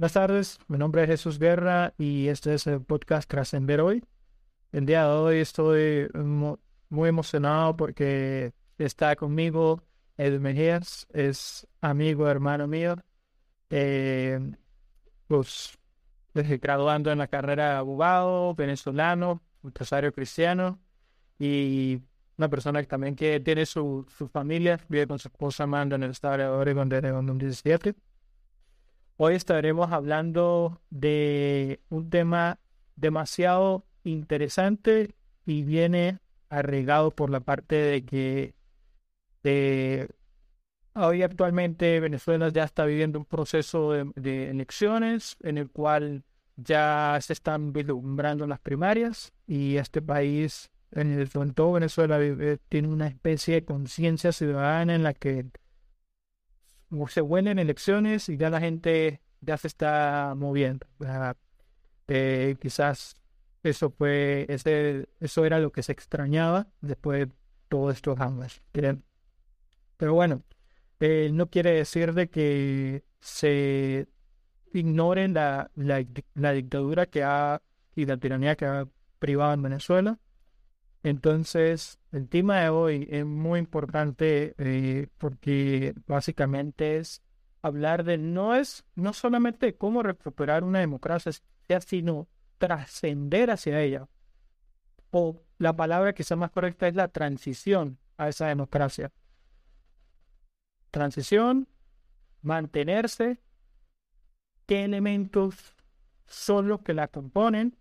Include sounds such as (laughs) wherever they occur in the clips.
Buenas tardes, mi nombre es Jesús Guerra y este es el podcast Trascender Hoy. El día de hoy estoy muy emocionado porque está conmigo Edwin Mejías, es amigo, hermano mío, eh, pues graduando en la carrera de abogado, venezolano, empresario cristiano y una persona que también que tiene su, su familia, vive con su esposa Amanda en el estado de Oregon desde 2017. Hoy estaremos hablando de un tema demasiado interesante y viene arraigado por la parte de que hoy actualmente Venezuela ya está viviendo un proceso de, de, elecciones en el cual ya se están vislumbrando las primarias y este país en, el, en todo Venezuela tiene una especie de conciencia ciudadana en la que se huelen elecciones y ya la gente ya se está moviendo. Eh, quizás eso fue, ese, eso era lo que se extrañaba después de todos estos años. Pero bueno, eh, no quiere decir de que se ignoren la, la, la dictadura que ha y la tiranía que ha privado en Venezuela entonces, el tema de hoy es muy importante eh, porque básicamente es hablar de no es no solamente cómo recuperar una democracia, sino trascender hacia ella. O la palabra que sea más correcta es la transición a esa democracia. Transición, mantenerse, qué elementos son los que la componen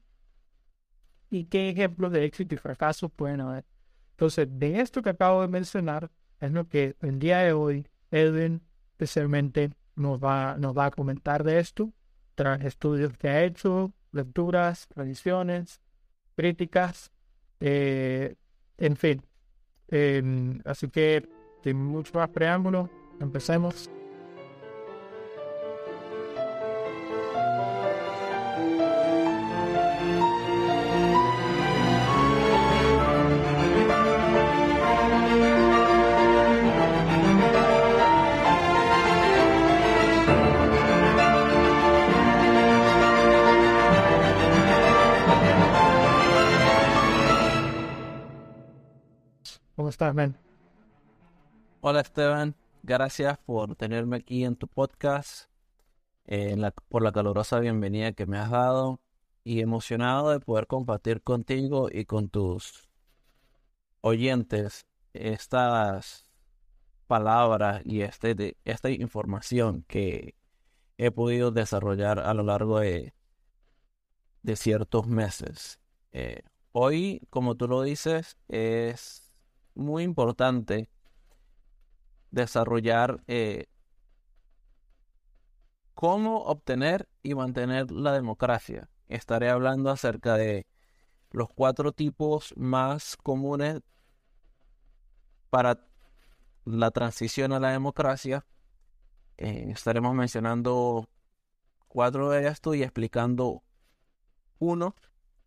y qué ejemplos de éxito y fracaso pueden haber. Entonces, de esto que acabo de mencionar, es lo que el día de hoy Edwin especialmente nos va, nos va a comentar de esto, tras estudios que ha hecho, lecturas, tradiciones, críticas, eh, en fin. así que, sin mucho más preámbulo, empecemos. Hola Esteban, gracias por tenerme aquí en tu podcast, eh, por la calurosa bienvenida que me has dado y emocionado de poder compartir contigo y con tus oyentes estas palabras y este, esta información que he podido desarrollar a lo largo de, de ciertos meses. Eh, hoy, como tú lo dices, es muy importante desarrollar eh, cómo obtener y mantener la democracia. Estaré hablando acerca de los cuatro tipos más comunes para la transición a la democracia. Eh, estaremos mencionando cuatro de estos y explicando uno,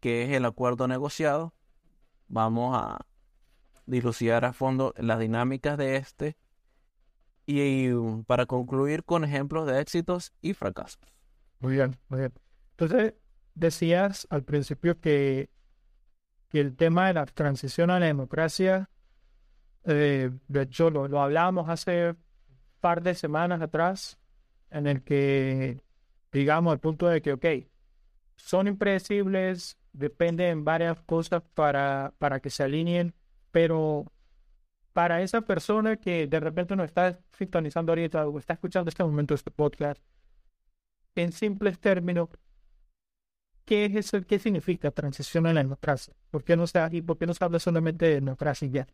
que es el acuerdo negociado. Vamos a dilucidar a fondo las dinámicas de este y, um, para concluir con ejemplos de éxitos y fracasos. Muy bien, muy bien. Entonces, decías al principio que, que el tema de la transición a la democracia, eh, de hecho lo, lo hablábamos hace un par de semanas atrás, en el que, digamos, al punto de que, ok, son impredecibles, dependen varias cosas para, para que se alineen pero para esa persona que de repente no está sintonizando ahorita o está escuchando este momento este podcast, en simples términos, ¿qué es eso? ¿Qué significa transición a la democracia? ¿Por qué no se, y por qué no se habla solamente de democracia ya?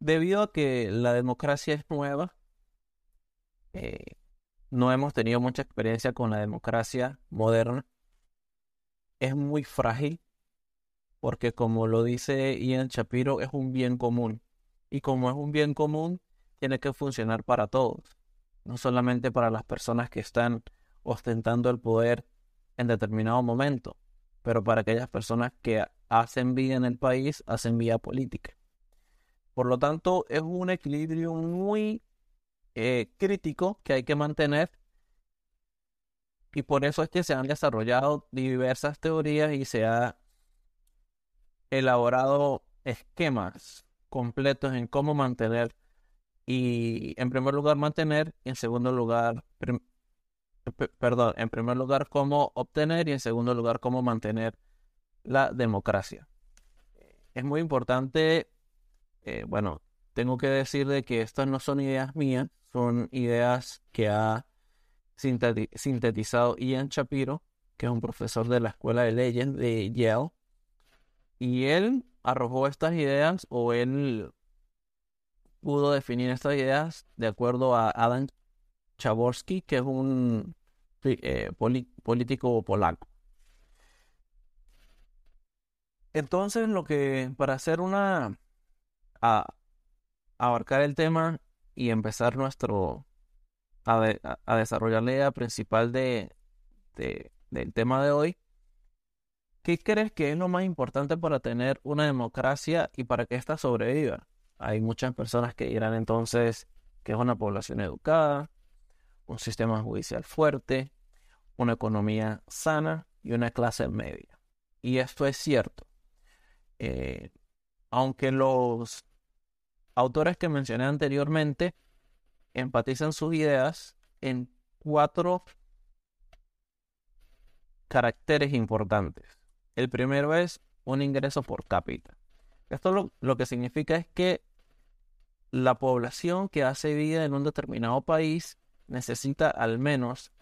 Debido a que la democracia es nueva, eh, no hemos tenido mucha experiencia con la democracia moderna, es muy frágil porque como lo dice Ian Shapiro, es un bien común. Y como es un bien común, tiene que funcionar para todos, no solamente para las personas que están ostentando el poder en determinado momento, pero para aquellas personas que hacen vida en el país, hacen vida política. Por lo tanto, es un equilibrio muy eh, crítico que hay que mantener y por eso es que se han desarrollado diversas teorías y se ha elaborado esquemas completos en cómo mantener y en primer lugar mantener y en segundo lugar perdón, en primer lugar cómo obtener y en segundo lugar cómo mantener la democracia. Es muy importante, eh, bueno, tengo que decir de que estas no son ideas mías, son ideas que ha sintetizado Ian Shapiro, que es un profesor de la Escuela de Leyes de Yale, y él arrojó estas ideas o él pudo definir estas ideas de acuerdo a Adam Chaborsky, que es un eh, político polaco. Entonces, lo que para hacer una a, abarcar el tema y empezar nuestro a, desarrollar la idea principal de, del tema de hoy, ¿qué crees que es lo más importante para tener una democracia y para que ésta sobreviva? Hay muchas personas que dirán entonces que es una población educada, un sistema judicial fuerte, una economía sana y una clase media. Y esto es cierto. Eh, aunque los autores que mencioné anteriormente enfatizan sus ideas en cuatro caracteres importantes. El primero es un ingreso por cápita. Esto lo, que significa es que la población que hace vida en un determinado país necesita al menos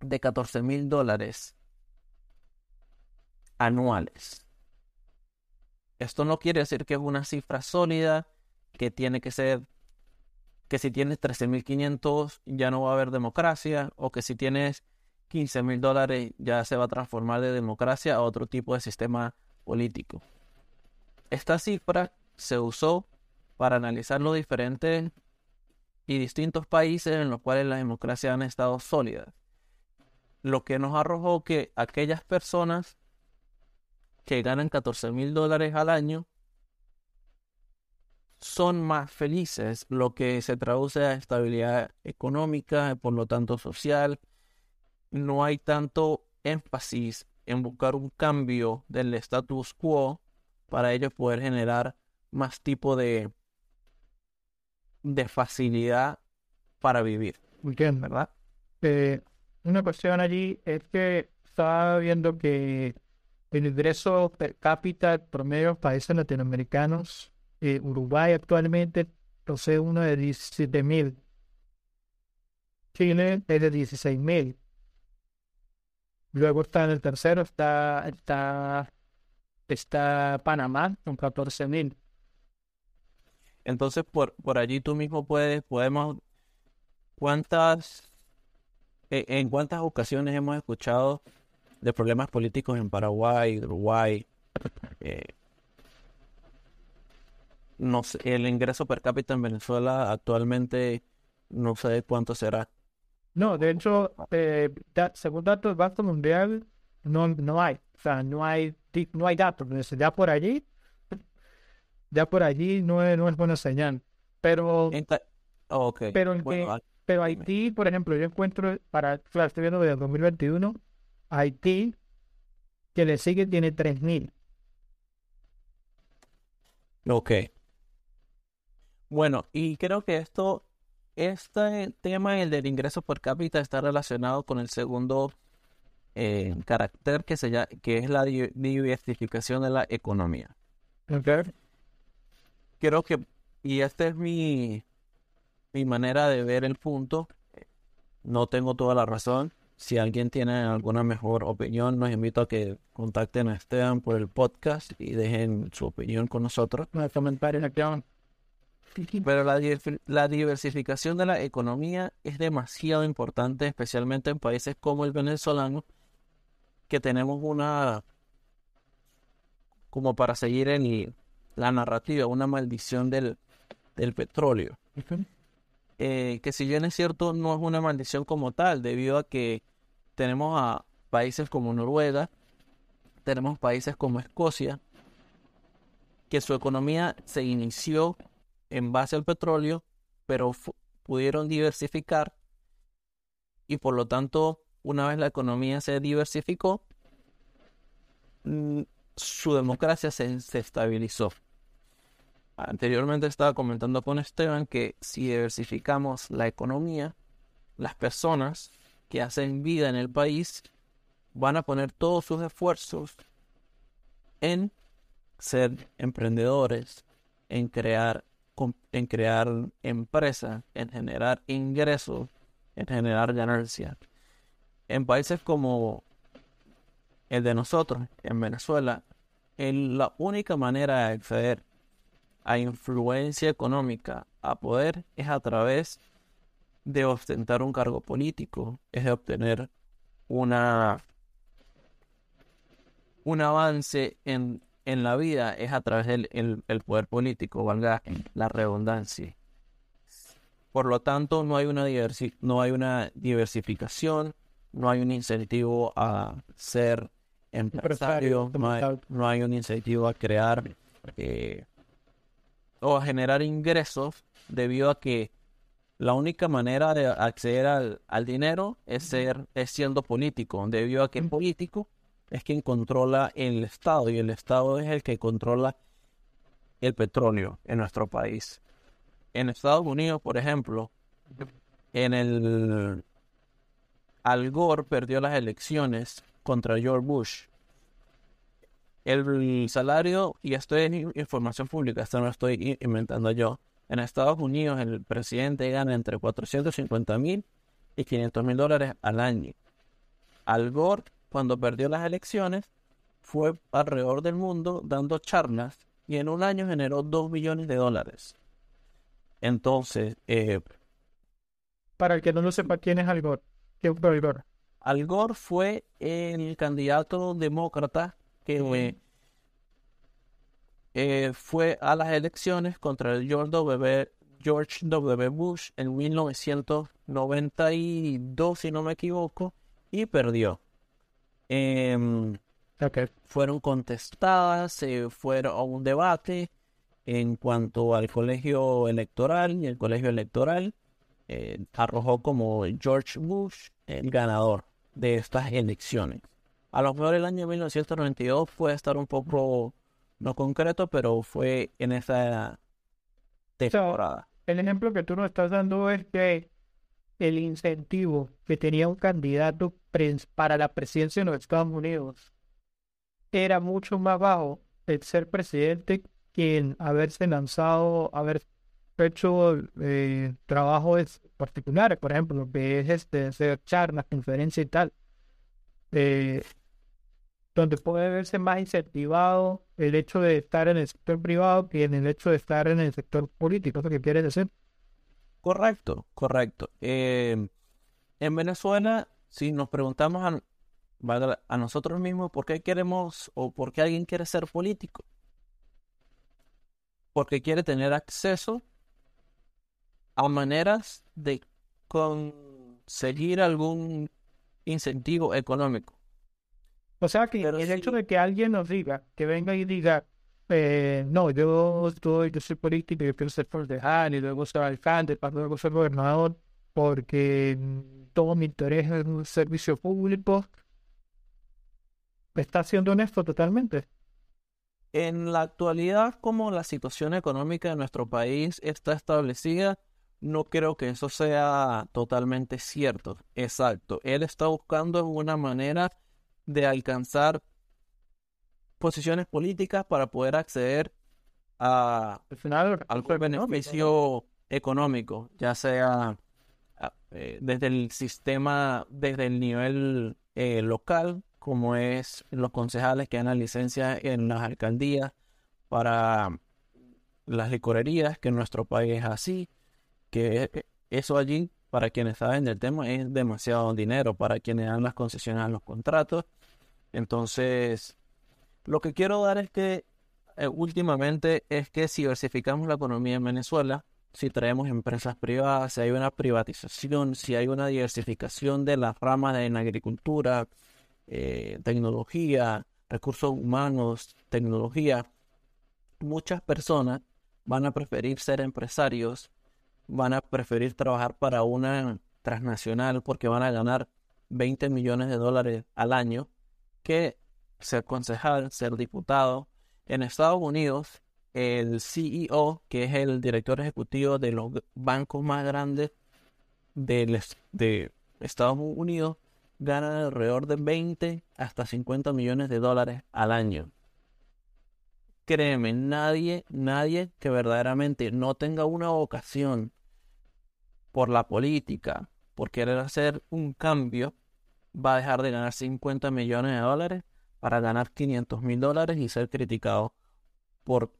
de 14 mil dólares anuales. Esto no quiere decir que es una cifra sólida, que tiene que ser que si tienes 13.500 ya no va a haber democracia o que si tienes 15.000 dólares ya se va a transformar de democracia a otro tipo de sistema político. Esta cifra se usó para analizar los diferentes y distintos países en los cuales las democracias han estado sólidas. Lo que nos arrojó que aquellas personas que ganan 14 mil dólares al año son más felices, lo que se traduce a estabilidad económica, por lo tanto social. No hay tanto énfasis en buscar un cambio del status quo para ellos poder generar más tipo de, de facilidad para vivir. Bien, ¿verdad? Eh, una cuestión allí es que estaba viendo que el ingreso per cápita promedio de países latinoamericanos eh, Uruguay actualmente posee uno de 17 mil. Chile es de 16 mil. Luego está en el tercero, está, está, está Panamá con 14 mil. Entonces, por, por allí tú mismo puedes, podemos, ¿cuántas, e, en cuántas ocasiones hemos escuchado de problemas políticos en Paraguay, Uruguay, eh, no sé, el ingreso per cápita en Venezuela actualmente no sé cuánto será. No, de hecho, eh, según datos del Banco Mundial, no, no hay. O sea, no hay, no hay datos. Ya por allí, ya por allí no es, no es buena señal. Pero, pero, pero Haití, por ejemplo, yo encuentro, para, claro, estoy viendo desde 2021, Haití, que le sigue, tiene 3.000. Ok. Bueno, y creo que esto, este tema, el del ingreso per cápita, está relacionado con el segundo eh, carácter que, se llama, que es la diversificación de la economía. Okay. Creo que, y esta es mi, mi manera de ver el punto, no tengo toda la razón. Si alguien tiene alguna mejor opinión, los invito a que contacten a Esteban por el podcast y dejen su opinión con nosotros. No, comentarios aquí pero la, la, diversificación de la economía es demasiado importante, especialmente en países como el venezolano, que tenemos una, como para seguir en la narrativa, una maldición del, del petróleo. Eh, que si bien es cierto, no es una maldición como tal, debido a que tenemos a países como Noruega, tenemos países como Escocia, que su economía se inició en base al petróleo, pero pudieron diversificar y por lo tanto una vez la economía se diversificó, mm, su democracia se, se estabilizó. Anteriormente estaba comentando con Esteban que si diversificamos la economía, las personas que hacen vida en el país van a poner todos sus esfuerzos en ser emprendedores, en crear, en crear empresas, en generar ingresos, en generar ganancias. En países como el de nosotros, en Venezuela, la única manera de acceder a influencia económica, a poder, es a través de ostentar un cargo político, es de obtener una un avance en, en la vida es a través del el, poder político, valga la redundancia. Por lo tanto, no hay una, no hay una diversificación, no hay un incentivo a ser empresario, no hay, no hay un incentivo a crear eh, o a generar ingresos debido a que la única manera de acceder al, al dinero es ser es siendo político, debido a que el político es quien controla el Estado y el Estado es el que controla el petróleo en nuestro país. En Estados Unidos, por ejemplo, en el Al Gore perdió las elecciones contra George Bush. El salario, y esto es información pública, esto no lo estoy inventando yo. En Estados Unidos el presidente gana entre 450 mil y 500 mil dólares al año. Al Gore cuando perdió las elecciones, fue alrededor del mundo dando charlas y en un año generó 2 millones de dólares. Entonces, eh, para el que no lo sepa, ¿quién es Al Gore? ¿Quién fue Al Gore? Al Gore fue el candidato demócrata que eh, fue a las elecciones contra el George W. George W. Bush en 1992, si no me equivoco, y perdió. Em, fueron contestadas, se fueron a un debate en cuanto al colegio electoral y el colegio electoral eh, arrojó como George Bush el ganador de estas elecciones. A lo mejor el año 1992 puede estar un poco no concreto, pero fue en esa temporada. el ejemplo que tú nos estás dando es que el incentivo que tenía un candidato para la presidencia de los Estados Unidos era mucho más bajo el ser presidente que en haberse lanzado, haber hecho eh, trabajos particulares, por ejemplo, que es este, hacer charlas, conferencias y tal, eh, donde puede verse más incentivado el hecho de estar en el sector privado que en el hecho de estar en el sector político, ¿eso que quiere decir? Correcto, correcto. Em, en Venezuela, si nos preguntamos a, a nosotros mismos por qué queremos o por qué alguien quiere ser político, porque quiere tener acceso a maneras de conseguir algún incentivo económico. O sea que el hecho de que alguien nos diga, que venga y diga, eh, no, yo estoy, yo soy político, yo quiero ser concejal y luego ser alcalde, para luego ser gobernador, porque todo mi interés es un servicio público. ¿Está siendo honesto totalmente? En la actualidad, como la situación económica de nuestro país está establecida, no creo que eso sea totalmente cierto. Exacto. Él está buscando una manera de alcanzar posiciones políticas para poder acceder a, al final, algún beneficio económico, ya sea eh, desde el sistema, desde el nivel eh, local, como es los concejales que dan la licencia en las alcaldías para las licorerías, que en nuestro país es así, que e, e, eso allí, para quienes saben del tema, es demasiado dinero para quienes dan las concesiones a los contratos. Entonces, lo que quiero dar es que eh, últimamente es que si diversificamos la economía en Venezuela, si traemos empresas privadas, si hay una privatización, si hay una diversificación de las ramas en agricultura, eh, tecnología, recursos humanos, tecnología, muchas personas van a preferir ser empresarios, van a preferir trabajar para una transnacional porque van a ganar 20 millones de dólares al año que ser concejal, ser diputado. En Estados Unidos, el CEO, que es el director ejecutivo de los bancos más grandes de, Estados Unidos, gana alrededor de 20 hasta 50 millones de dólares al año. Créeme, nadie, nadie que verdaderamente no tenga una vocación por la política, por querer hacer un cambio, va a dejar de ganar 50 millones de dólares para ganar 500 mil dólares y ser criticado por...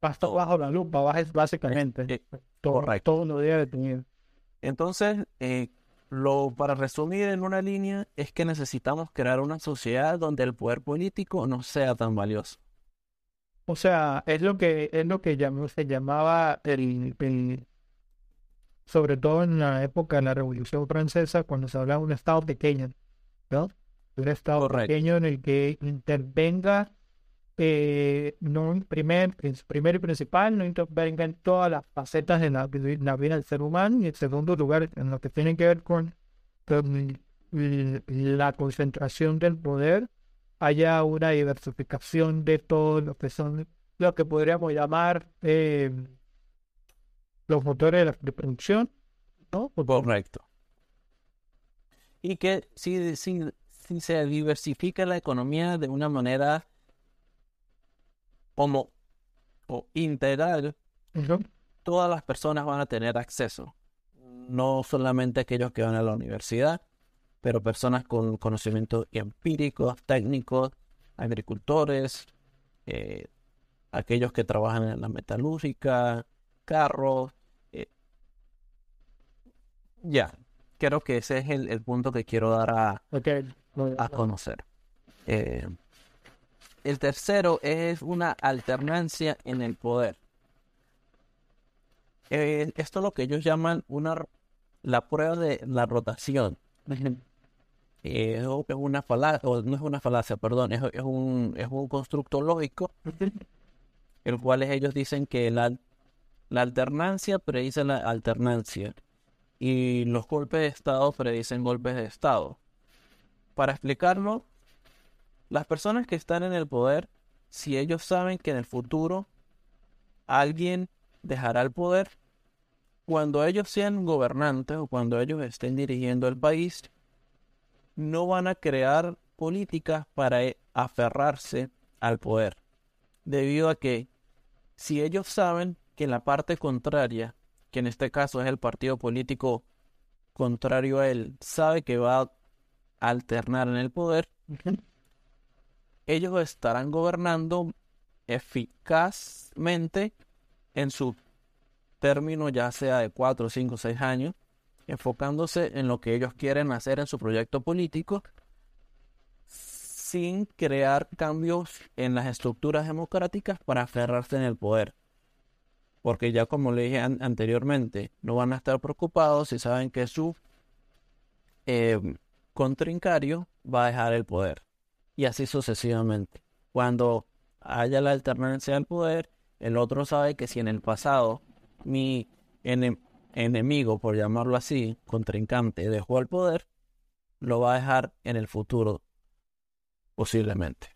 Pasto bajo la lupa, básicamente. Eh, todo, correcto. Todos los días de Entonces, eh, lo, para resumir en una línea, es que necesitamos crear una sociedad donde el poder político no sea tan valioso. O sea, es lo que es lo que se llamaba el, sobre todo en la época de la Revolución Francesa, cuando se hablaba de un Estado pequeño, ¿no? Un Estado pequeño en el que intervenga, eh, no primer, primero y principal, no intervenga en todas las facetas de la, vida del ser humano, y en segundo lugar, en lo que tiene que ver con la concentración del poder haya una diversificación de todo lo que son lo que podríamos llamar eh, los motores de, la, producción, ¿no? Correcto. Y que si, si, se diversifica la economía de una manera como o integral, todas las personas van a tener acceso. No solamente aquellos que van a la universidad, pero personas con conocimientos empíricos, técnicos, agricultores, eh, aquellos que trabajan en la metalúrgica, carros. Eh, ya, creo que ese es el, punto que quiero dar a, a conocer. Eh, el tercero es una alternancia en el poder. esto es lo que ellos llaman una la prueba de la rotación es una falacia, o no es una falacia, perdón, es, un, es un constructo lógico, el cual ellos dicen que la, la alternancia predice la alternancia y los golpes de Estado predicen golpes de Estado. Para explicarlo, las personas que están en el poder, si ellos saben que en el futuro alguien dejará el poder, cuando ellos sean gobernantes o cuando ellos estén dirigiendo el país, no van a crear políticas para e, aferrarse al poder. Debido a que si ellos saben que la parte contraria, que en este caso es el partido político contrario a él, sabe que va alternar en el poder, ellos estarán gobernando eficazmente en su término, ya sea de 4, 5, 6 años, enfocándose en lo que ellos quieren hacer en su proyecto político, sin crear cambios en las estructuras democráticas para aferrarse en el poder. Porque ya como le dije anteriormente, no van a estar preocupados si saben que su eh, contrincario va a dejar el poder. Y así sucesivamente. Cuando haya la alternancia al poder, el otro sabe que si en el pasado mi, en, enemigo, por llamarlo así, contrincante, dejó el poder, lo va a dejar en el futuro, posiblemente.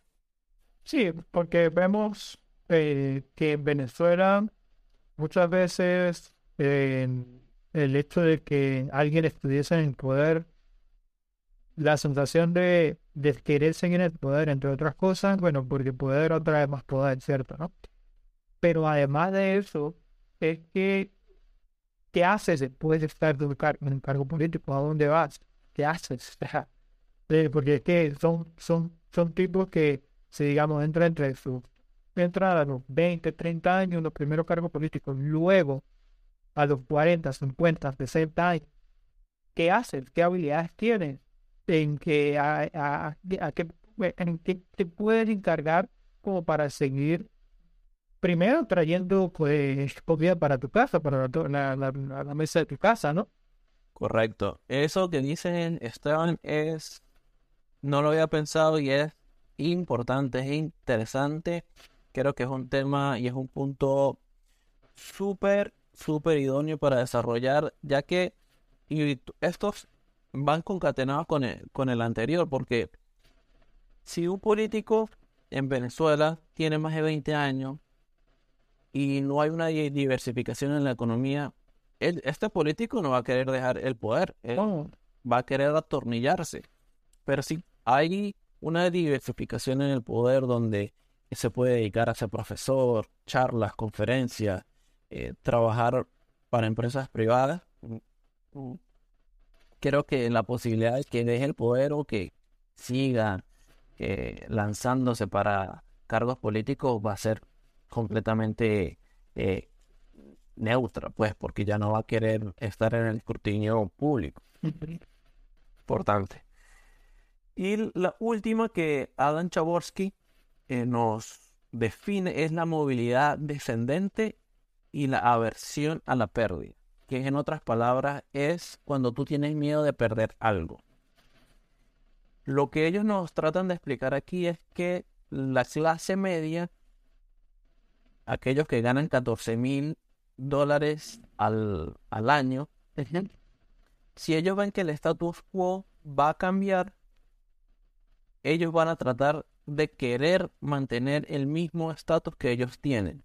Sí, porque vemos eh, que en Venezuela muchas veces el hecho de que alguien estuviese en el poder, la sensación de, de querer seguir el poder, entre otras cosas, bueno, porque poder otra vez más poder, ¿cierto? ¿no? Pero además de eso, es que ¿Qué haces después de estar en un, cargo político? ¿A dónde vas? ¿Qué haces? (laughs) Porque es que son, son, son tipos que, si digamos, entran entre su entran a los 20, 30 años los primeros cargos políticos, luego a los 40, 50, 60 años, ¿qué haces? ¿Qué habilidades tienes? ¿En qué, a, a, en qué te puedes encargar como para seguir primero trayendo pues comida para tu casa, para la, la, mesa de tu casa, ¿no? Correcto. Eso que dicen Esteban es, no lo había pensado y es importante, es interesante. Creo que es un tema y es un punto súper, súper idóneo para desarrollar, ya que estos van concatenados con el, con el anterior, porque si un político en Venezuela tiene más de 20 años y no hay una diversificación en la economía, este político no va a querer dejar el poder, va a querer atornillarse. Pero si hay una diversificación en el poder donde se puede dedicar a ser profesor, charlas, conferencias, eh, trabajar para empresas privadas, mm, mm, creo que la posibilidad de que deje el poder o que siga lanzándose para cargos políticos va a ser completamente eh, neutra, pues, porque ya no va a querer estar en el escrutinio público. Importante. Y la última que Adam Chaborsky eh, nos define es la movilidad descendente y la aversión a la pérdida, que en otras palabras es cuando tú tienes miedo de perder algo. Lo que ellos nos tratan de explicar aquí es que la clase media, aquellos que ganan 14 mil dólares al, al año, si ellos ven que el status quo va a cambiar, ellos van a tratar de querer mantener el mismo estatus que ellos tienen.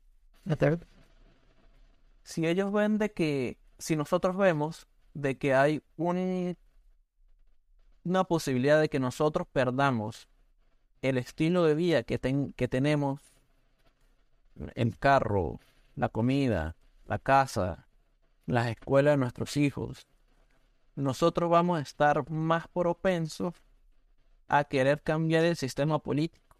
Si ellos ven de que, si nosotros vemos de que hay un, una posibilidad de que nosotros perdamos el estilo de vida que, que tenemos, el carro, la comida, la casa, las escuelas de nuestros hijos, nosotros vamos a estar más propensos a querer cambiar el sistema político.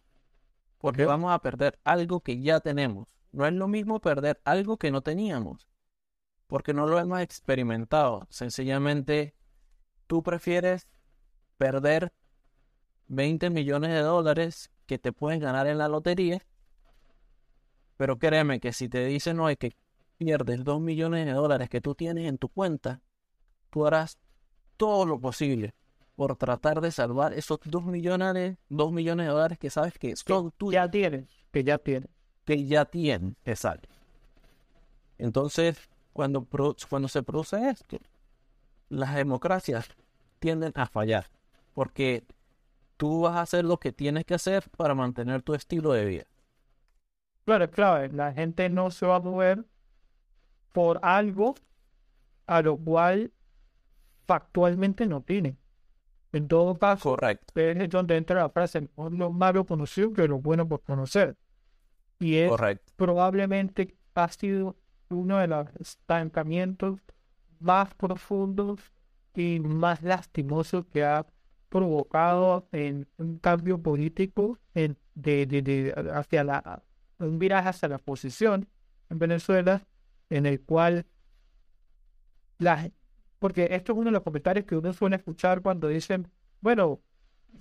Porque vamos a perder algo que ya tenemos. No es lo mismo perder algo que no teníamos. Porque no lo hemos experimentado. Sencillamente, tú prefieres perder 20 millones de dólares que te puedes ganar en la lotería. Pero créeme que si te dicen hoy que pierdes 2 millones de dólares que tú tienes en tu cuenta, tú harás todo lo posible por tratar de salvar esos 2 millones, dos millones de dólares que sabes que son tuyos. Ya tienes, que ya tienes. Que ya tienen, exacto. Entonces, cuando, cuando se produce esto, las democracias tienden a fallar, porque tú vas a hacer lo que tienes que hacer para mantener tu estilo de vida. Claro, claro, la gente no se va a mover por algo a lo cual factualmente no tiene. En todo caso, Correcto. es donde entra la frase, lo malo conocido que lo bueno por conocer. Y es probablemente ha sido uno de los estancamientos más profundos y más lastimosos que ha provocado en un cambio político en, de, de, hacia la un viraje hacia la posición en Venezuela en el cual la porque esto es uno de los comentarios que uno suele escuchar cuando dicen, bueno,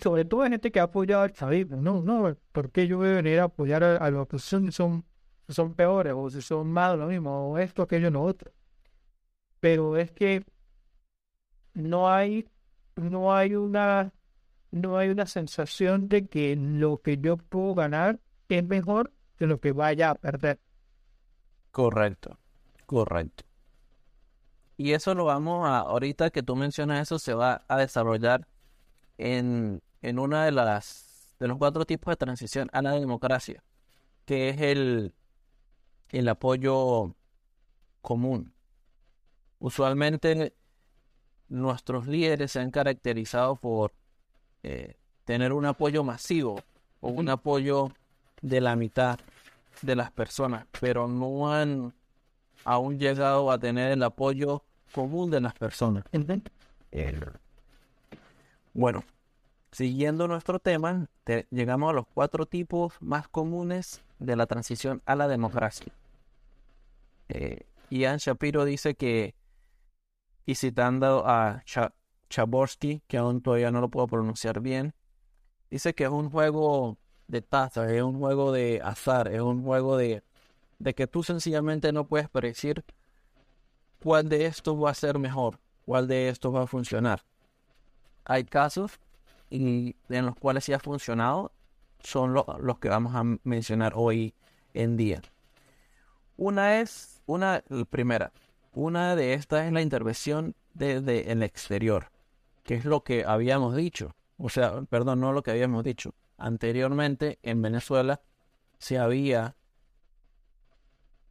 sobre todo hay gente que ha apoyado al chavismo, no, no, ¿por qué yo voy a venir a apoyar a, la oposición si son, son peores o si son malos lo mismo, o esto, aquello, no otro? Pero es que no hay, no hay una, no hay una sensación de que lo que yo puedo ganar es mejor que lo que vaya a perder. Correcto, correcto. Y eso lo vamos a, ahorita que tú mencionas eso, se va a desarrollar en, en una de las de los cuatro tipos de transición a la democracia, que es el, el apoyo común. Usualmente nuestros líderes se han caracterizado por eh, tener un apoyo masivo o un apoyo de la mitad de las personas, pero no han aún llegado a tener el apoyo común de las personas. Bueno, siguiendo nuestro tema, llegamos a los cuatro tipos más comunes de la transición a la democracia. Eh, Ian Shapiro dice que, y citando a Chaborsky, que aún todavía no lo puedo pronunciar bien, dice que es un juego de tazas, es un juego de azar, es un juego de de que tú sencillamente no puedes predecir cuál de estos va a ser mejor, cuál de estos va a funcionar. Hay casos y en los cuales sí ha funcionado, son los que vamos a mencionar hoy en día. Una es, una primera, una de estas es la intervención desde el exterior. que es lo que habíamos dicho. O sea, perdón, no lo que habíamos dicho. Anteriormente en Venezuela se había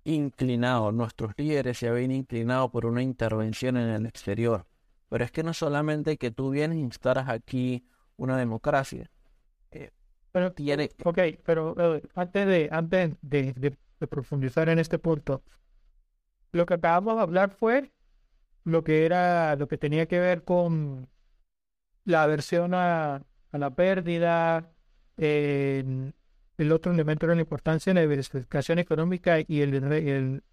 inclinado, nuestros líderes se habían inclinado por una intervención en el exterior. Pero es que no solamente que tú vienes e instaras aquí una democracia. Eh, pero, tiene... Ok, pero antes, de, antes de, de, profundizar en este punto, lo que acabamos de hablar fue lo que era, lo que tenía que ver con la aversión a, la pérdida, el otro elemento era la importancia de la diversificación económica y el, el,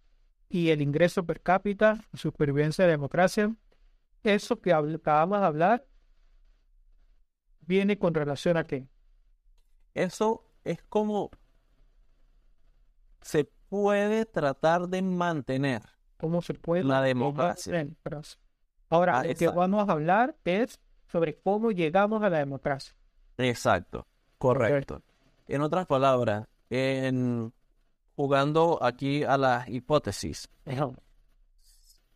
y el ingreso per cápita, supervivencia de la democracia. Eso que acabamos de hablar viene con relación a qué? Eso es como se puede tratar de mantener. ¿Cómo se puede? La democracia. Ahora, lo que vamos a hablar es sobre cómo llegamos a la democracia. Exacto, correcto. En otras palabras, en jugando aquí a la hipótesis,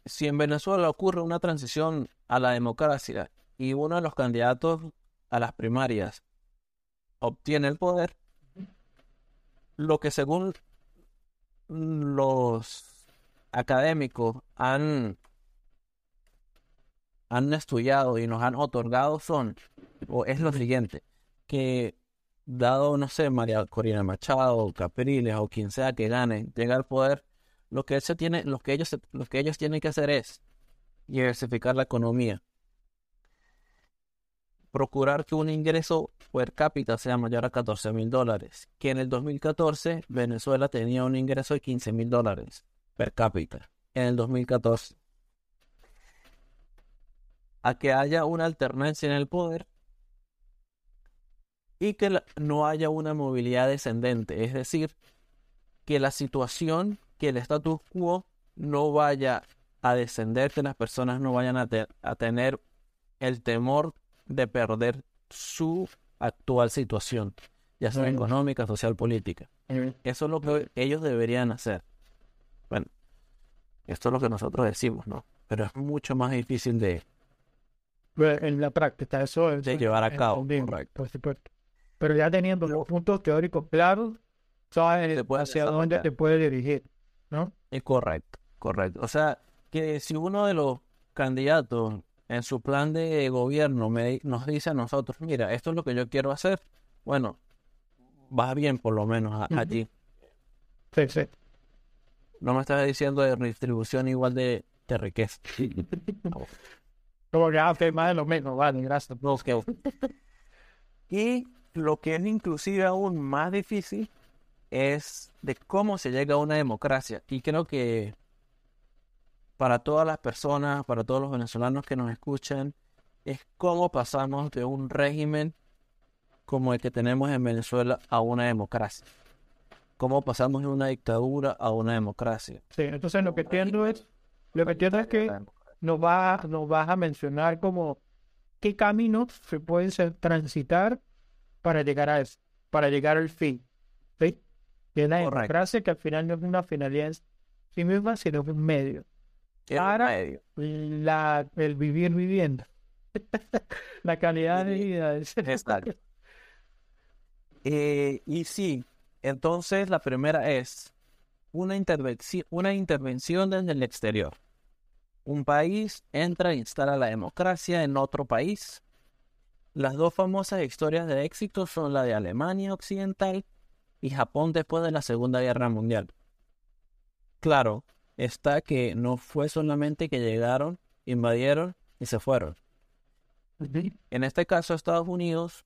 si en Venezuela ocurre una transición a la democracia y uno de los candidatos a las primarias obtiene el poder, lo que según los académicos han, han estudiado y nos han otorgado son, o es lo siguiente, que dado, no sé, María Corina Machado, Capriles o quien sea que gane, llega al poder, lo que, se tiene, lo que, ellos, lo que ellos tienen que hacer es diversificar la economía. Procurar que un ingreso per cápita sea mayor a 14 mil dólares, que en el 2014 Venezuela tenía un ingreso de 15 mil dólares per cápita, en el 2014. A que haya una alternancia en el poder y que no haya una movilidad descendente, es decir, que la situación, que el status quo no vaya a descender, que las personas no vayan a, tener el temor de perder su actual situación, ya sea económica, social, política. Eso es lo que ellos deberían hacer. Bueno, esto es lo que nosotros decimos, ¿no? Pero es mucho más difícil de... En la práctica, eso es... De llevar a cabo, correcto. Pero ya teniendo los puntos teóricos claros, sabes hacia dónde te puede dirigir, ¿no? Es correcto, correcto. O sea, que si uno de los candidatos en su plan de gobierno me, nos dice a nosotros, mira, esto es lo que yo quiero hacer, bueno, va bien por lo menos allí. Sí, sí. No me estás diciendo de redistribución igual de, de riqueza. (laughs) Como que hace más de lo mismo, vale, gracias. y lo que es inclusive aún más difícil es de cómo se llega a una democracia. Y creo que para todas las personas, para todos los venezolanos que nos escuchan, es cómo pasamos de un régimen como el que tenemos en Venezuela a una democracia. Cómo pasamos de una dictadura a una democracia. Sí, entonces lo que entiendo es, lo que entiendo es que nos, va, nos vas a mencionar como qué caminos se pueden transitar para llegar a eso, para llegar al fin. ¿sí? Y la democracia que al final no es una finalidad en sí misma, sino un medio. Para La, el vivir viviendo. (laughs) la calidad de vida. (laughs) Exacto. Eh, y sí, entonces la primera es una, intervención, una intervención desde el exterior. Un país entra e instala la democracia en otro país las dos famosas historias de éxito son la de Alemania Occidental y Japón después de la Segunda Guerra Mundial. Claro, está que no fue solamente que llegaron, invadieron y se fueron. En este caso, Estados Unidos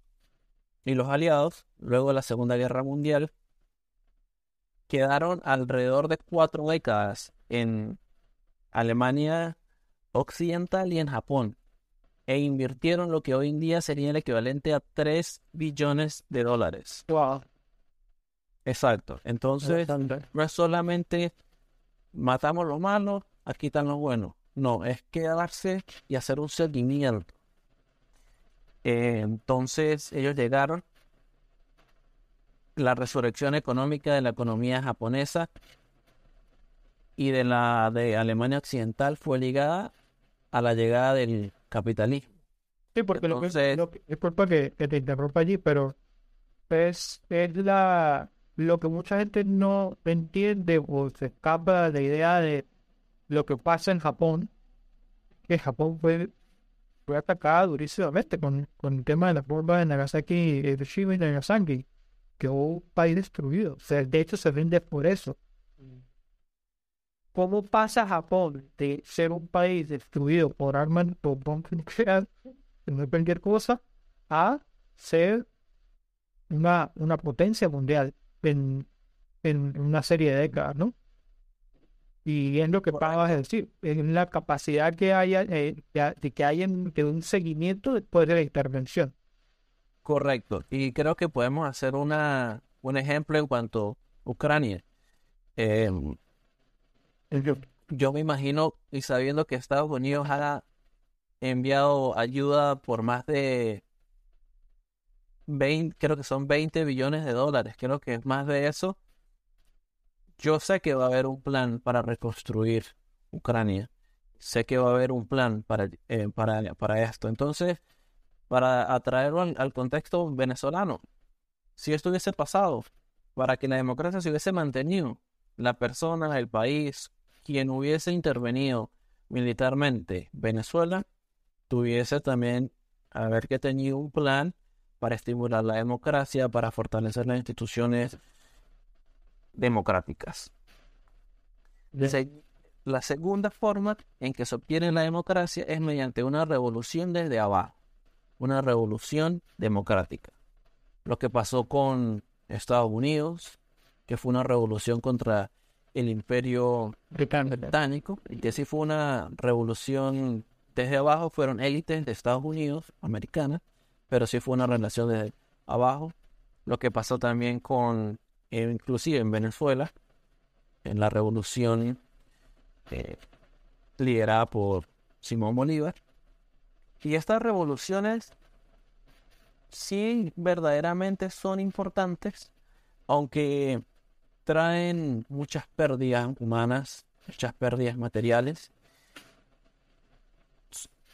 y los aliados, luego de la Segunda Guerra Mundial, quedaron alrededor de cuatro décadas en Alemania Occidental y en Japón e invirtieron lo que hoy en día sería el equivalente a 3 billones de dólares. Wow. Exacto. Entonces, no es solamente matamos lo malo, aquí están los buenos. No, es quedarse y hacer un seguimiento. Eh, entonces, ellos llegaron. La resurrección económica de la economía japonesa y de la de Alemania Occidental fue ligada a la llegada del capitalismo. Sí, porque lo que, Entonces- lo que- disculpa que, que te interrumpa allí, pero es, es la, lo que mucha gente no entiende o se escapa de la idea de lo que pasa en Japón, que Japón fue, fue atacada durísimamente con, con el tema de las bombas de Nagasaki, Hiroshima y Nagasaki, que hubo un país destruido. De hecho se vende por eso. ¿Cómo pasa Japón de ser un país destruido por armas, por bombas nucleares, no cualquier cosa, a ser una, una potencia mundial en, en una serie de décadas, ¿no? Y es lo que acabas de decir, es la capacidad que haya eh, de, que haya un- de un seguimiento después de la intervención. Correcto. Y creo que podemos hacer una, un ejemplo en cuanto a Ucrania. Em, yo me imagino y sabiendo que Estados Unidos ha enviado ayuda por más de 20, creo que son 20 billones de dólares, creo que es más de eso. Yo sé que va a haber un plan para reconstruir Ucrania. Sé que va a haber un plan para, eh, para, para esto. Entonces, para atraerlo al, al contexto venezolano, si esto hubiese pasado, para que la democracia se hubiese mantenido, la persona, el país, quien hubiese intervenido militarmente, Venezuela, tuviese también haber que tenido un plan para estimular la democracia, para fortalecer las instituciones democráticas. Se- la segunda forma en que se obtiene la democracia es mediante una revolución desde abajo, una revolución democrática. Lo que pasó con Estados Unidos, que fue una revolución contra el imperio británico, y que sí fue una revolución desde abajo, fueron élites de Estados Unidos, americanas, pero sí fue una relación desde abajo. Lo que pasó también con, eh, inclusive en Venezuela, en la revolución eh, liderada por Simón Bolívar. Y estas revoluciones sí verdaderamente son importantes, aunque traen muchas pérdidas humanas, muchas pérdidas materiales.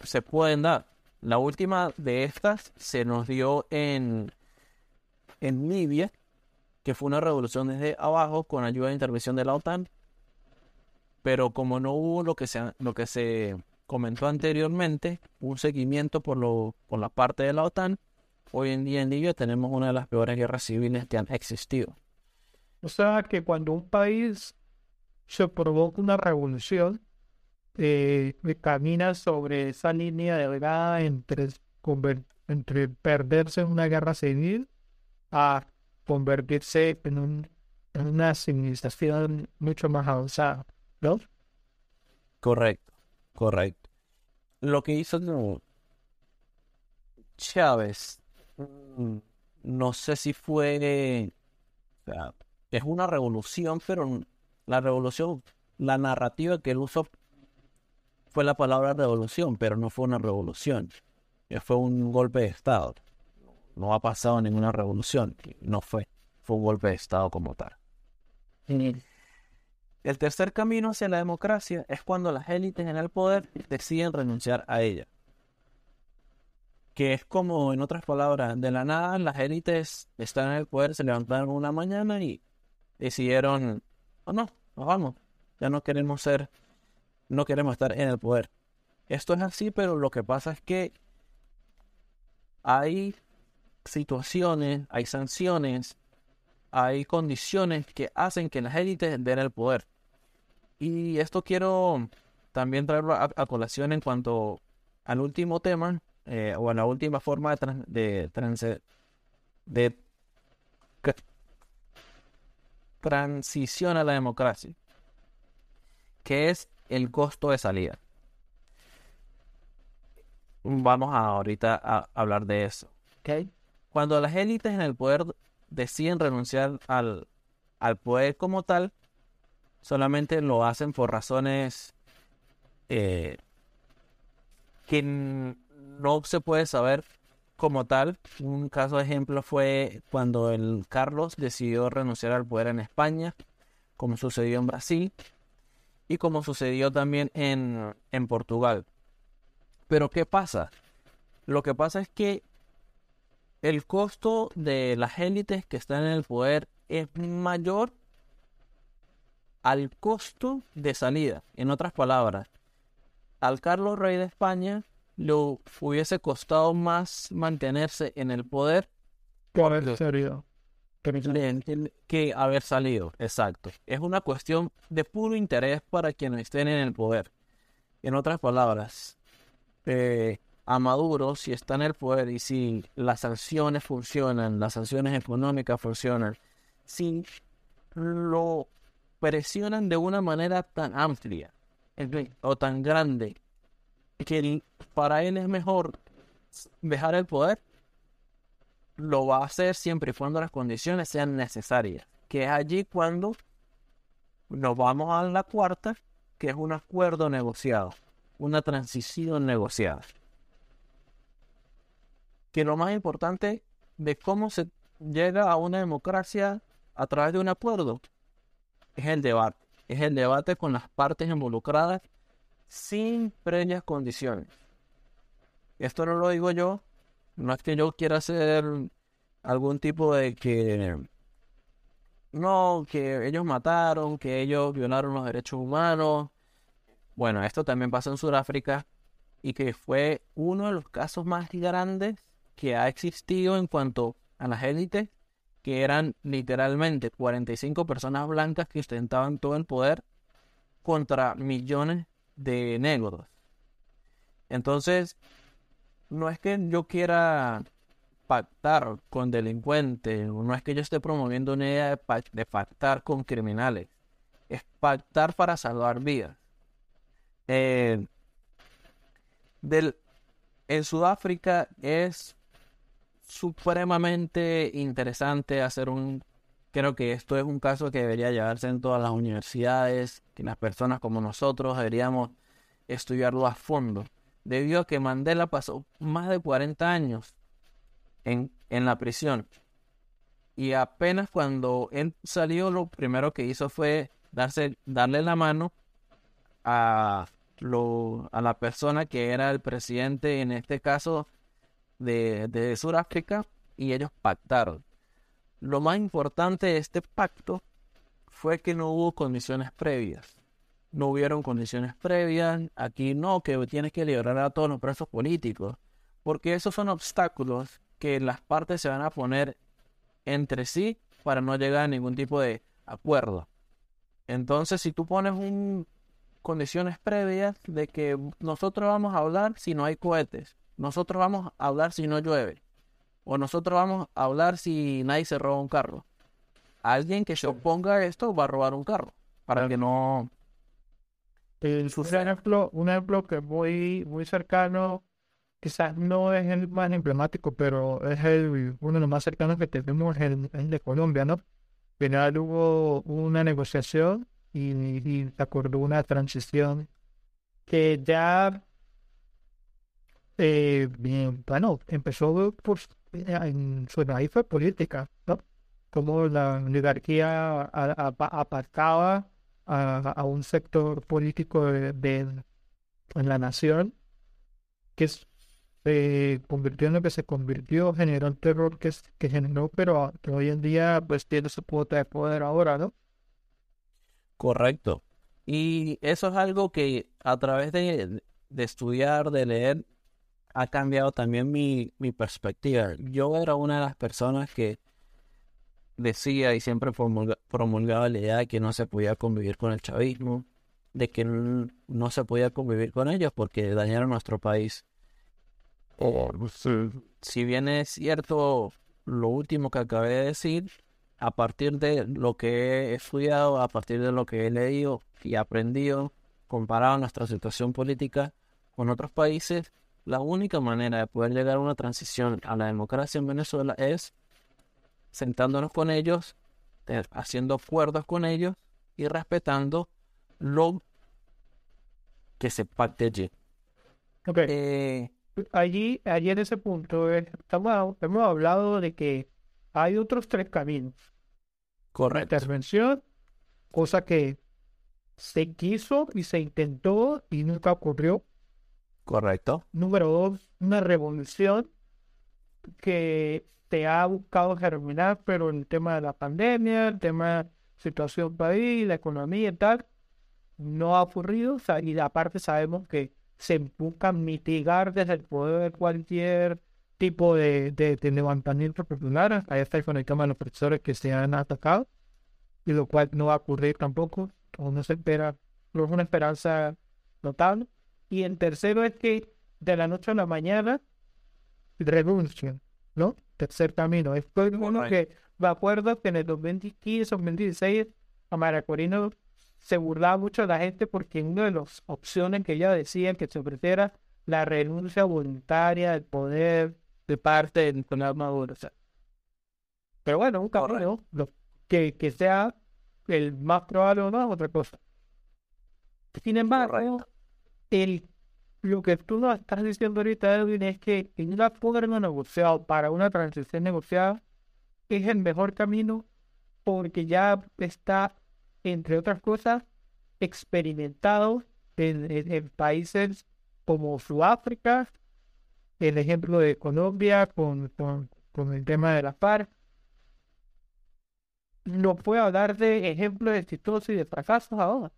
Se pueden dar. La última de estas se nos dio en, en Libia, que fue una revolución desde abajo con ayuda de intervención de la OTAN. Pero como no hubo lo que se, lo que se comentó anteriormente, un seguimiento por, lo, por la parte de la OTAN, hoy en día en Libia tenemos una de las peores guerras civiles que han existido. O sea que cuando un país se provoca una revolución, eh, camina sobre esa línea delgada entre, entre perderse en una guerra civil a convertirse en, un, en una civilización mucho más avanzada, ¿no? Correcto, correcto. Lo que hizo Chávez, mm, no sé si fue, es una revolución, pero la revolución, la narrativa que él usó fue la palabra revolución, pero no fue una revolución. Eh, Fue un golpe de Estado. No ha pasado ninguna revolución, no fue, fue un golpe de Estado como tal. El tercer camino hacia la democracia es cuando las élites en el poder deciden renunciar a ella. Que es como, en otras palabras, de la nada las élites están en el poder, se levantaron una mañana y decidieron, oh no, nos vamos, ya no queremos ser, no queremos estar en el poder. Esto es así, pero lo que pasa es que hay situaciones, hay sanciones, hay condiciones que hacen que las élites den el poder. Y esto quiero también traerlo a, colación en cuanto al último tema, eh, o a la última forma de, tran- de, transe- de transición a la democracia, que es el costo de salida. Vamos a ahorita a hablar de eso. ¿Ok? Cuando las élites en el poder deciden renunciar al, al poder como tal, solamente lo hacen por razones eh, que no se puede saber como tal. Un caso de ejemplo fue cuando el Carlos decidió renunciar al poder en España, como sucedió en Brasil y como sucedió también en, en Portugal. Pero ¿qué pasa? Lo que pasa es que el costo de las élites que están en el poder es mayor al costo de salida. En otras palabras, al Carlos Rey de España le hubiese costado más mantenerse en el poder que haber salido. Que haber salido, exacto. Es una cuestión de puro interés para quienes estén en el poder. En otras palabras, eh, a Maduro, si está en el poder y si las sanciones funcionan, las sanciones económicas funcionan, si lo presionan de una manera tan amplia o tan grande que para él es mejor dejar el poder, lo va a hacer siempre y cuando las condiciones sean necesarias. Que es allí cuando nos vamos a la cuarta, que es un acuerdo negociado, una transición negociada que lo más importante de cómo se llega a una democracia a través de un acuerdo es el debate. Es el debate con las partes involucradas sin previas condiciones. Esto no lo digo yo, no es que yo quiera hacer algún tipo de que no, que ellos mataron, que ellos violaron los derechos humanos. Bueno, esto también pasa en Sudáfrica y que fue uno de los casos más grandes que ha existido en cuanto a las élites, que eran literalmente 45 personas blancas que ostentaban todo el poder contra millones de negros. Entonces, no es que yo quiera pactar con delincuentes, no es que yo esté promoviendo una idea de, pactar con criminales, es pactar para salvar vidas. Eh, en Sudáfrica es supremamente interesante hacer un... Creo que esto es un caso que debería llevarse en todas las universidades, que las personas como nosotros deberíamos estudiarlo a fondo, debido a que Mandela pasó más de 40 años en, en la prisión. Y apenas cuando él salió, lo primero que hizo fue darse, darle la mano a, lo, a la persona que era el presidente, en este caso de, de Sudáfrica y ellos pactaron. Lo más importante de este pacto fue que no hubo condiciones previas. No hubieron condiciones previas. Aquí no, que tienes que liberar a todos los presos políticos. Porque esos son obstáculos que las partes se van a poner entre sí para no llegar a ningún tipo de acuerdo. Entonces, si tú pones un, condiciones previas de que nosotros vamos a hablar si no hay cohetes, nosotros vamos a hablar si no llueve. O nosotros vamos a hablar si nadie se roba un carro. Alguien que se oponga a esto va a robar un carro. Para que no... un ejemplo, un ejemplo que es muy, muy cercano, quizás no es el más emblemático, pero es el, uno de los más cercanos que tenemos, el, de Colombia, ¿no? Final hubo una negociación y, y acordó una transición que ya eh, bueno, empezó por, en su raíz política, ¿no? Como la oligarquía apartaba a, un sector político de, en la nación que se convirtió en lo que se convirtió, generó el terror que, que generó, pero que hoy en día pues tiene su cuota de poder ahora, ¿no? Correcto. Y eso es algo que a través de, de estudiar, de leer, ha cambiado también mi, mi perspectiva. Yo era una de las personas que decía y siempre promulgaba la idea de que no se podía convivir con el chavismo, de que no, se podía convivir con ellos porque dañaron nuestro país. Si bien es cierto lo último que acabé de decir, a partir de lo que he estudiado, a partir de lo que he leído y aprendido, comparado nuestra situación política con otros países, la única manera de poder llegar a una transición a la democracia en Venezuela es sentándonos con ellos, haciendo acuerdos con ellos y respetando lo que se pacte allí. Eh, allí, allí en ese punto eh, estamos, hemos hablado de que hay otros tres caminos. Correcto. Intervención, cosa que se quiso y se intentó y nunca ocurrió Correcto. Número dos, una revolución que se ha buscado germinar, pero el tema de la pandemia, el tema de situación país, la economía y tal, no ha ocurrido. O sea, y aparte sabemos que se busca mitigar desde el poder cualquier tipo de, de, de levantamiento popular. Ahí está con el tema de los profesores que se han atacado, y lo cual no va a ocurrir tampoco, o no se espera, no es una esperanza notable. Y el tercero es que de la noche a la mañana renuncian, ¿no? Tercer camino. Es uno que me acuerdo que en el 2015 o 2016 a Maracorino se burlaba mucho de la gente porque una de las opciones que ella decía que se ofreciera la renuncia voluntaria del poder de parte del Nicolás Maduro. pero bueno, un camino lo, que, que sea el más probable o no otra cosa. Sin embargo, el, lo que tú nos estás diciendo ahorita, Edwin, es que en un acuerdo negociado para una transición negociada es el mejor camino porque ya está, entre otras cosas, experimentado en, países como Sudáfrica, el ejemplo de Colombia con, con, el tema de la FARC. No puedo hablar de ejemplos exitosos y de fracasos ahora.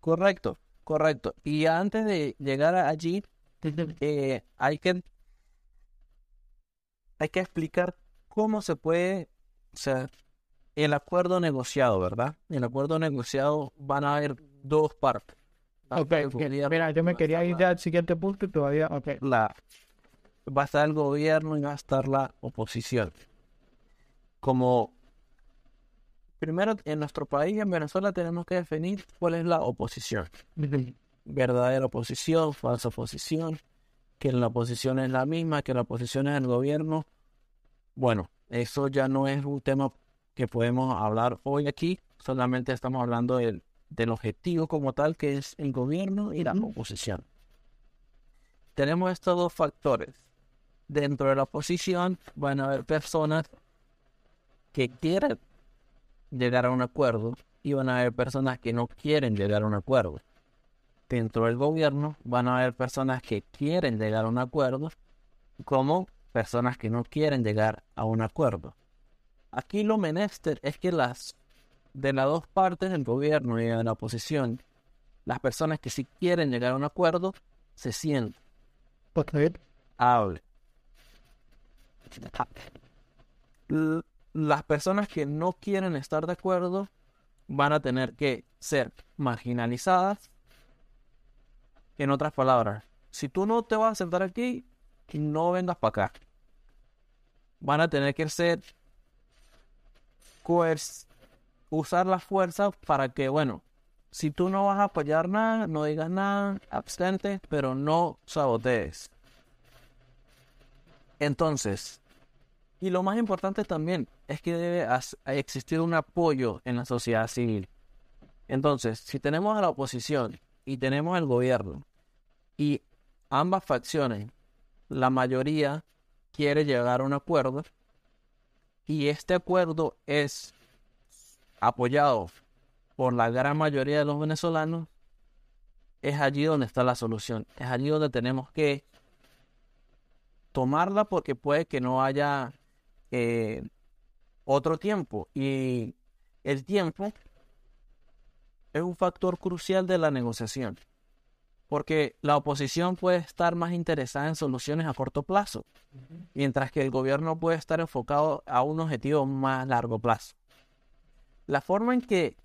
Correcto, correcto. Y antes de llegar allí, (laughs) eh, hay que hay que explicar cómo se puede, o sea, el acuerdo negociado, ¿verdad? El acuerdo negociado van a haber dos partes. Ok, mira, yo me quería ir al siguiente punto y todavía, ok. La, va a estar el gobierno y va a estar la oposición. Como primero en nuestro país, en Venezuela, tenemos que definir cuál es la oposición. Verdadera oposición, falsa oposición, que la oposición es la misma, que la oposición es el gobierno. Bueno, eso ya no es un tema que podemos hablar hoy aquí, solamente estamos hablando del, del objetivo como tal, que es el gobierno y la oposición. Tenemos estos dos factores. Dentro de la oposición van a haber personas que quieren llegar a un acuerdo y van a haber personas que no quieren llegar a un acuerdo. Dentro del gobierno van a haber personas que quieren llegar a un acuerdo como personas que no quieren llegar a un acuerdo. Aquí lo menester es que las de las dos partes del gobierno y de la oposición, las personas que sí quieren llegar a un acuerdo, se sienten. Hable. Las personas que no quieren estar de acuerdo van a tener que ser marginalizadas. En otras palabras, si tú no te vas a sentar aquí, no vengas para acá. Van a tener que ser usar la fuerza para que, bueno, si tú no vas a apoyar nada, no digas nada, abstente, pero no sabotees. Entonces, y lo más importante también es que debe existir un apoyo en la sociedad civil. Entonces, si tenemos a la oposición y tenemos al gobierno y ambas facciones, la mayoría quiere llegar a un acuerdo, y este acuerdo es apoyado por la gran mayoría de los venezolanos, es allí donde está la solución. Es allí donde tenemos que tomarla porque puede que no haya eh, otro tiempo. Y el tiempo es un factor crucial de la negociación. Porque la oposición puede estar más interesada en soluciones a corto plazo, mientras que el gobierno puede estar enfocado a un objetivo más largo plazo. La forma en que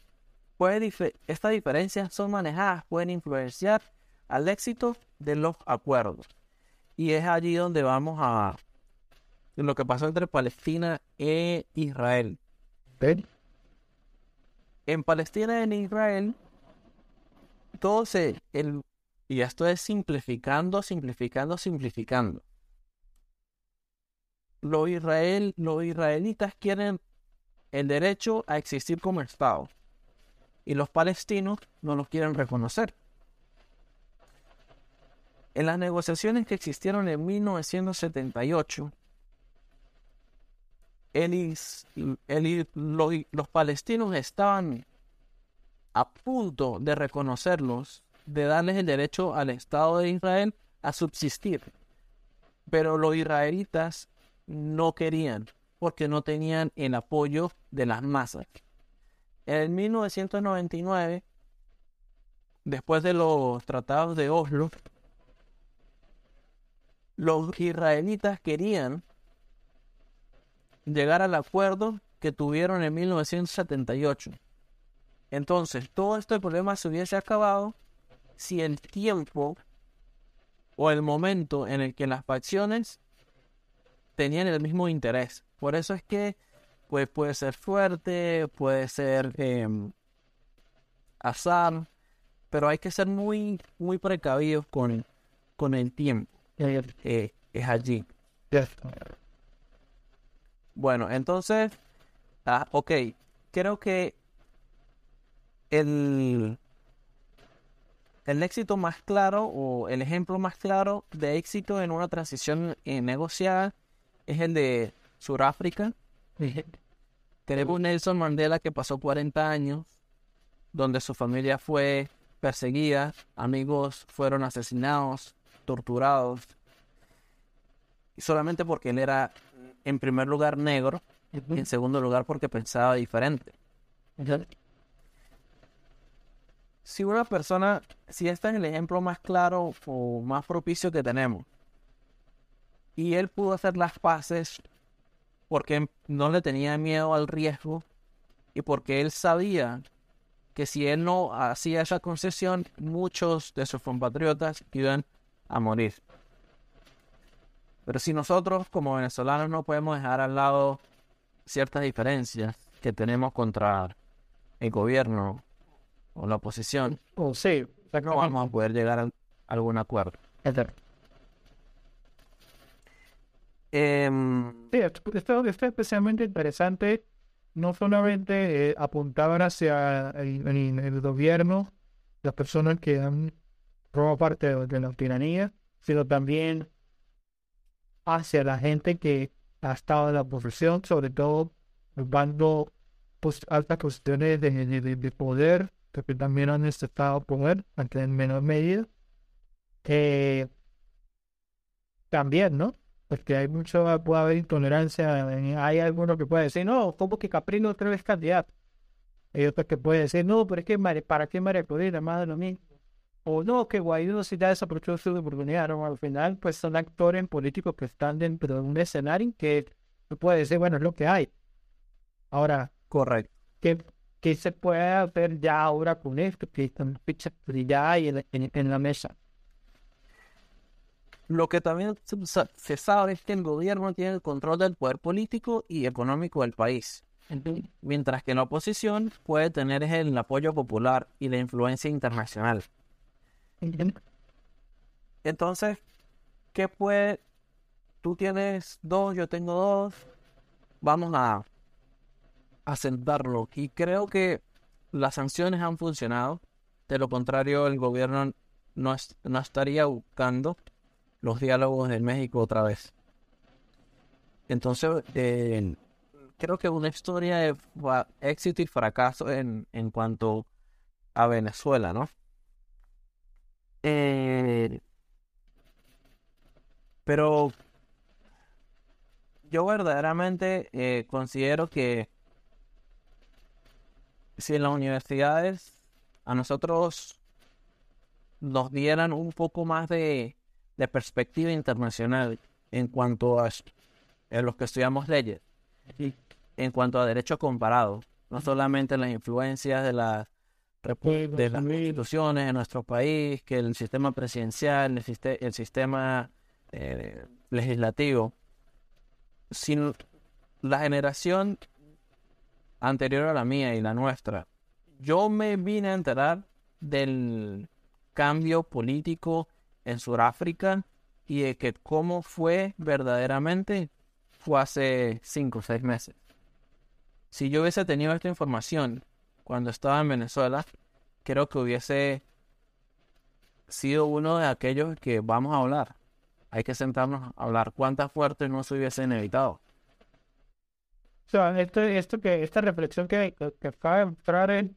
puede estas diferencias son manejadas pueden influenciar al éxito de los acuerdos. Y es allí donde vamos a lo que pasó entre Palestina e Israel. En Palestina y en Israel, todo se, el, y esto es simplificando, simplificando, simplificando. Los, Israel, los israelitas quieren el derecho a existir como Estado y los palestinos no los quieren reconocer. En las negociaciones que existieron en 1978, los palestinos estaban a punto de reconocerlos de darles el derecho al Estado de Israel a subsistir. Pero los israelitas no querían porque no tenían el apoyo de las masas. En 1999, después de los tratados de Oslo, los israelitas querían llegar al acuerdo que tuvieron en 1978. Entonces, todo este problema se hubiese acabado si el tiempo o el momento en el que las facciones tenían el mismo interés. Por eso es que pues, puede ser fuerte, puede ser em, azar, pero hay que ser muy, muy precavidos con, con el tiempo. Eh, es allí. Bueno, entonces, ah, ok, creo que el, el éxito más claro o el ejemplo más claro de éxito en una transición eh, negociada es el de Sudáfrica. (laughs) Tenemos Nelson Mandela que pasó 40 años donde su familia fue perseguida, amigos fueron asesinados, torturados, y solamente porque él era en primer lugar negro y en segundo lugar porque pensaba diferente. Si una persona, si este es el ejemplo más claro o más propicio que tenemos, y él pudo hacer las paces porque no le tenía miedo al riesgo y porque él sabía que si él no hacía esa concesión, muchos de sus compatriotas iban a morir. Pero si nosotros como venezolanos no podemos dejar al lado ciertas diferencias que tenemos contra el gobierno o la oposición, o sí, no vamos a poder llegar a algún acuerdo. Em, sí, esto, es especialmente interesante. No solamente eh, apuntaban hacia el, gobierno, las personas que han formado parte de, la tiranía, sino también hacia la gente que ha estado en la oposición, sobre todo ocupando pues, altas cuestiones de, de poder que también han estado poder, aunque en menor medida. Eh, también, ¿no? Porque hay mucho, puede haber intolerancia. Hay algunos que puede decir, no, ¿cómo que Caprino otra vez candidato? Hay otros que pueden decir, no, pero es que ¿para qué María Corina? Más de lo. O no, que Guaidó si da desaprovechó su oportunidad. ¿no? Al final, pues son actores políticos que están dentro de un escenario que puede decir, bueno, es lo que hay. Ahora, correcto. ¿qué, ¿Qué se puede hacer ya ahora con esto que están ya hay en, en, la mesa? Lo que también se sabe es que el gobierno tiene el control del poder político y económico del país, mientras que la oposición puede tener el apoyo popular y la influencia internacional. Entonces, ¿qué puede? Tú tienes dos, yo tengo dos. Vamos a asentarlo. Y creo que las sanciones han funcionado. De lo contrario, el gobierno no, estaría buscando los diálogos en México otra vez. Entonces, eh, creo que una historia de éxito y fracaso en, en cuanto a Venezuela, ¿no? Eh, pero yo verdaderamente eh, considero que si en las universidades a nosotros nos dieran un poco más de, perspectiva internacional en cuanto a, los que estudiamos leyes y en cuanto a derecho comparado, no solamente las influencias de las de las instituciones en nuestro país, que el sistema presidencial, el, sistema eh, legislativo, sin la generación anterior a la mía y la nuestra, yo me vine a enterar del cambio político en Sudáfrica y de que cómo fue verdaderamente fue hace cinco o seis meses. Si yo hubiese tenido esta información cuando estaba en Venezuela, creo que hubiese sido uno de aquellos que vamos a hablar. Hay que sentarnos a hablar cuántas fuertes no se hubiesen evitado. O sea, esto, esto que, esta reflexión que, que acaba de entrar en,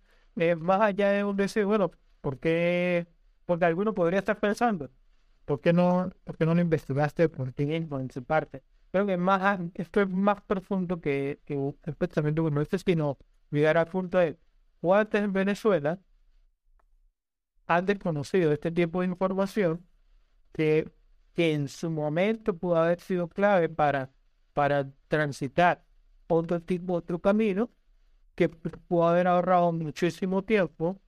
más allá de un decir, bueno, ¿por qué, Porque alguno podría estar pensando, ¿por qué no, por qué no lo investigaste por ti mismo en su parte? Creo que más, esto es más profundo que, que el pensamiento como este, sino llegar al punto de cuántos en Venezuela han desconocido este tipo de información que, que en su momento pudo haber sido clave para, para transitar otro tipo, otro camino, que pudo haber ahorrado muchísimo tiempo.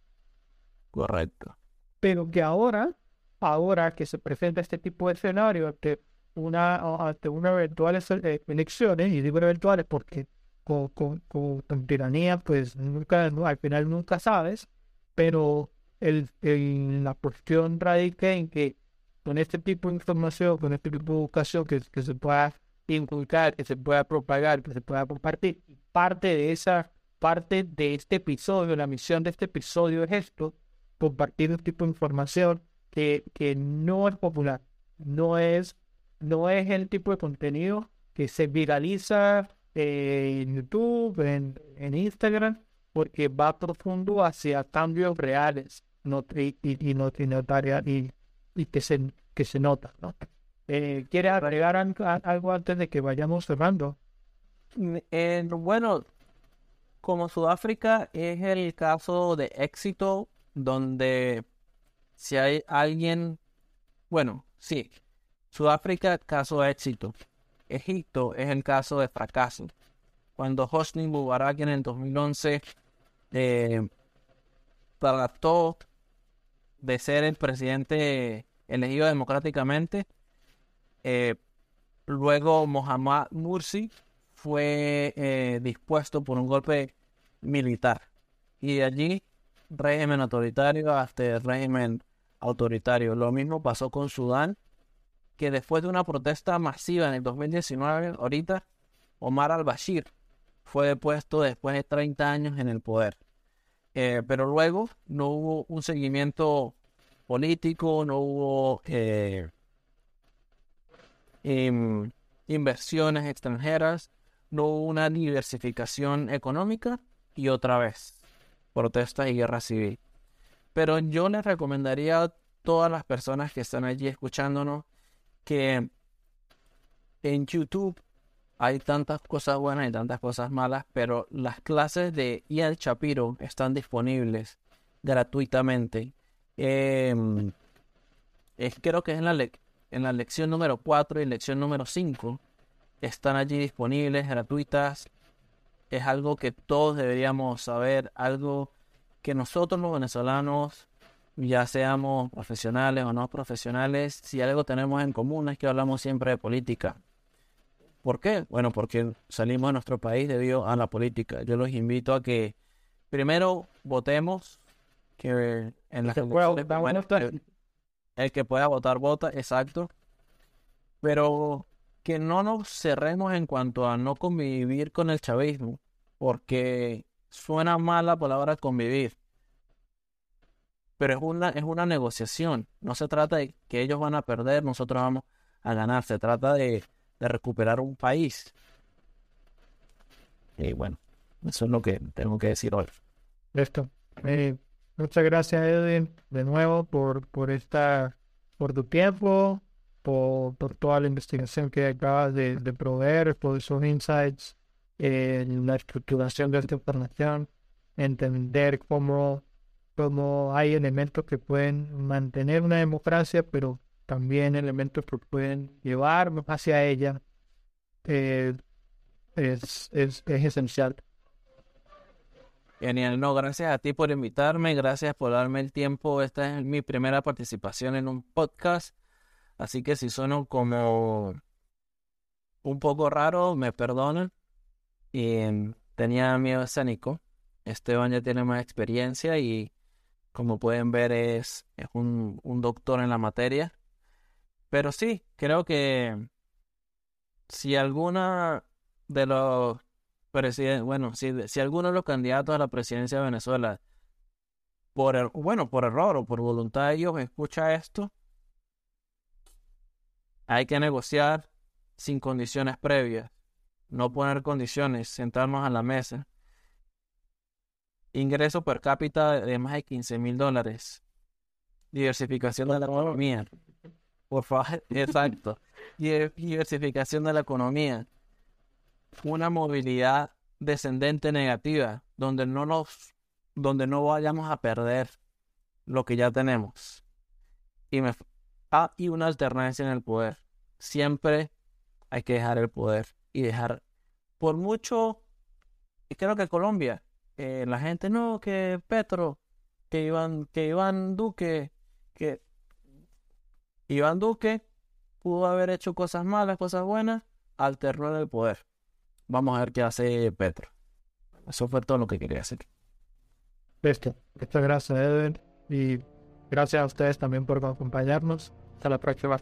Correcto. Pero que ahora, ahora que se presenta este tipo de escenario ante una, ante una eventuales elecciones, y digo eventuales porque con, con, con, tiranía, pues nunca, al final nunca sabes, pero el, el, la cuestión radica en que con este tipo de información, con este tipo de educación que, que se pueda inculcar, que se pueda propagar, que se pueda compartir, parte de esa, parte de este episodio, la misión de este episodio es esto, compartir un tipo de información que, que no es popular, no es, no es el tipo de contenido que se viraliza en YouTube, en, en Instagram, porque va profundo hacia cambios reales no, y, y, no, y, y, que, se, que se nota. ¿no? Eh, ¿Quiere agregar algo antes de que vayamos cerrando? Mm, eh, bueno, como Sudáfrica es el caso de éxito donde si hay alguien, bueno, sí, Sudáfrica caso de éxito. Egipto es el caso de fracaso. Cuando Hosni Mubarak en el 2011 eh, trató de ser el presidente elegido democráticamente, eh, luego Mohamed Mursi fue eh, dispuesto por un golpe militar. Y de allí, régimen autoritario hasta régimen autoritario. Lo mismo pasó con Sudán que después de una protesta masiva en el 2019, ahorita Omar al-Bashir fue depuesto después de 30 años en el poder. Eh, pero luego no hubo un seguimiento político, no hubo eh, inversiones extranjeras, no hubo una diversificación económica y otra vez protestas y guerra civil. Pero yo les recomendaría a todas las personas que están allí escuchándonos que en YouTube hay tantas cosas buenas y tantas cosas malas, pero las clases de Ian Shapiro están disponibles gratuitamente. Em, es, creo que es en la, en la lección número 4 y lección número 5. Están allí disponibles, gratuitas. Es algo que todos deberíamos saber, algo que nosotros los venezolanos ya seamos profesionales o no profesionales, si algo tenemos en común es que hablamos siempre de política. ¿Por qué? Bueno, porque salimos de nuestro país debido a la política. Yo los invito a que primero votemos, que en las elecciones, el que pueda votar, vota, exacto. Pero que no nos cerremos en cuanto a no convivir con el chavismo, porque suena mal la palabra convivir pero es una, es una negociación. No se trata de que ellos van a perder, nosotros vamos a ganar. Se trata de, recuperar un país. Y bueno, eso es lo que tengo que decir hoy. Listo. Eh, muchas gracias, Edwin, de nuevo por, por esta, por tu tiempo, por, toda la investigación que acabas de, proveer, por esos insights en la estructuración de esta información, entender cómo como hay elementos que pueden mantener una democracia, pero también elementos que pueden llevar hacia ella, eh, es, es, es esencial. Genial, no, gracias a ti por invitarme, gracias por darme el tiempo. Esta es mi primera participación en un podcast, así que si sueno como un poco raro, me perdonan. Y em, tenía miedo escénico. Esteban ya tiene más experiencia y como pueden ver, es, es un, doctor en la materia. Pero sí, creo que si alguna de los presidentes, bueno, si, si alguno de los candidatos a la presidencia de Venezuela, por er, bueno, por error o por voluntad de ellos, escucha esto, hay que negociar sin condiciones previas, no poner condiciones, sentarnos a la mesa ingreso per cápita de más de 15 mil dólares. Diversificación de la economía. Por favor, (laughs) exacto. Diversificación de la economía. Una movilidad descendente negativa, donde no nos, donde no vayamos a perder lo que ya tenemos. Y me, ah, y una alternancia en el poder. Siempre hay que dejar el poder y dejar, por mucho, y creo que Colombia, eh, la gente no, que Petro, que Iván, que Iván Duque, que Iván Duque pudo haber hecho cosas malas, cosas buenas, alternó el poder. Vamos a ver qué hace Petro. Eso fue todo lo que quería decir. Listo. Muchas gracias, Eden. Y gracias a ustedes también por acompañarnos. Hasta la próxima.